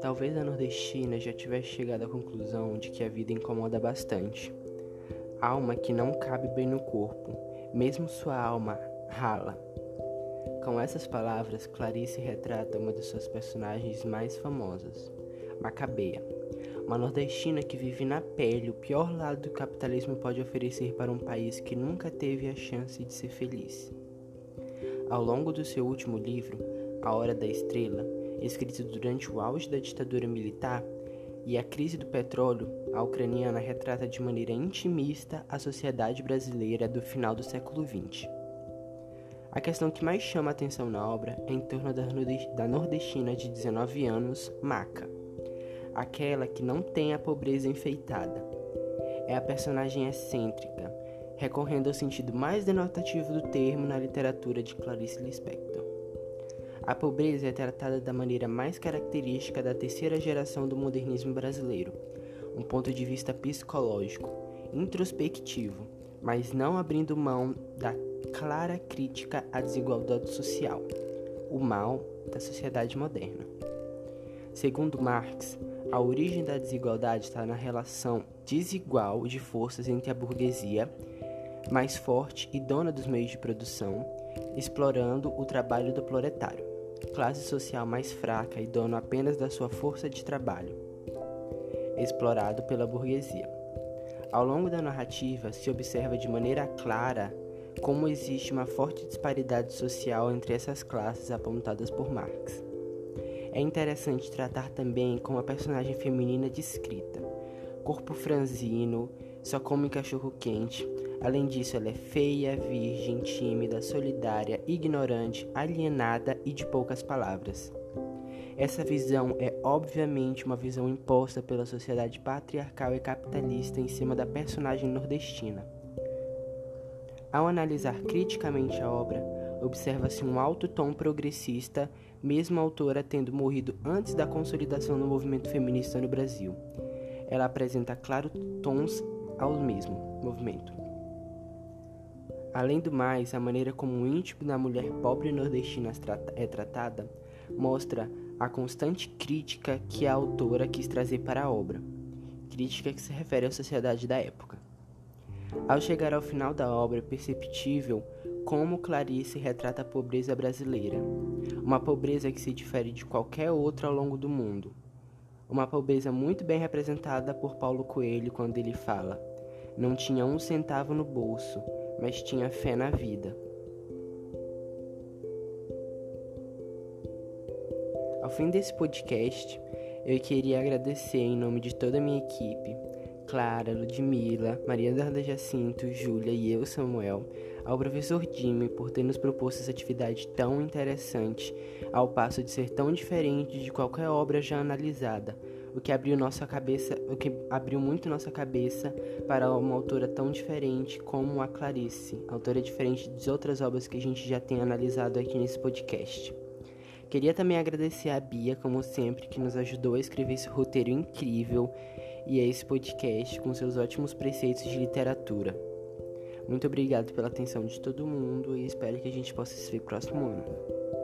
Talvez a nordestina já tivesse chegado à conclusão de que a vida incomoda bastante. Alma que não cabe bem no corpo, mesmo sua alma rala. Com essas palavras, Clarice retrata uma de suas personagens mais famosas, Macabeia, uma nordestina que vive na pele o pior lado do capitalismo pode oferecer para um país que nunca teve a chance de ser feliz. Ao longo do seu último livro, A Hora da Estrela, escrito durante o auge da ditadura militar e a crise do petróleo, a ucraniana retrata de maneira intimista a sociedade brasileira do final do século XX. A questão que mais chama a atenção na obra é em torno da nordestina de 19 anos, Maca, aquela que não tem a pobreza enfeitada. É a personagem excêntrica, recorrendo ao sentido mais denotativo do termo na literatura de Clarice Lispector. A pobreza é tratada da maneira mais característica da terceira geração do modernismo brasileiro, um ponto de vista psicológico, introspectivo, mas não abrindo mão da clara crítica à desigualdade social, o mal da sociedade moderna. Segundo Marx, a origem da desigualdade está na relação desigual de forças entre a burguesia, mais forte e dona dos meios de produção, explorando o trabalho do proletário classe social mais fraca e dono apenas da sua força de trabalho, explorado pela burguesia. Ao longo da narrativa, se observa de maneira clara como existe uma forte disparidade social entre essas classes apontadas por Marx. É interessante tratar também com a personagem feminina descrita: corpo franzino, só come cachorro quente, Além disso, ela é feia, virgem, tímida, solidária, ignorante, alienada e de poucas palavras. Essa visão é obviamente uma visão imposta pela sociedade patriarcal e capitalista em cima da personagem nordestina. Ao analisar criticamente a obra, observa-se um alto tom progressista, mesmo a autora tendo morrido antes da consolidação do movimento feminista no Brasil. Ela apresenta claros tons ao mesmo movimento. Além do mais, a maneira como o íntimo da mulher pobre nordestina é tratada mostra a constante crítica que a autora quis trazer para a obra, crítica que se refere à sociedade da época. Ao chegar ao final da obra, é perceptível como Clarice retrata a pobreza brasileira, uma pobreza que se difere de qualquer outra ao longo do mundo. Uma pobreza muito bem representada por Paulo Coelho quando ele fala: Não tinha um centavo no bolso, mas tinha fé na vida. Ao fim desse podcast, eu queria agradecer em nome de toda a minha equipe, Clara, Ludmila, Maria Darda Jacinto, Júlia e eu, Samuel, ao professor Jimmy por ter nos proposto essa atividade tão interessante, ao passo de ser tão diferente de qualquer obra já analisada, o que abriu nossa cabeça, o que abriu muito nossa cabeça para uma autora tão diferente como a Clarice, autora diferente de outras obras que a gente já tem analisado aqui nesse podcast. Queria também agradecer a Bia, como sempre, que nos ajudou a escrever esse roteiro incrível e a esse podcast com seus ótimos preceitos de literatura. Muito obrigado pela atenção de todo mundo e espero que a gente possa se ver próximo ano.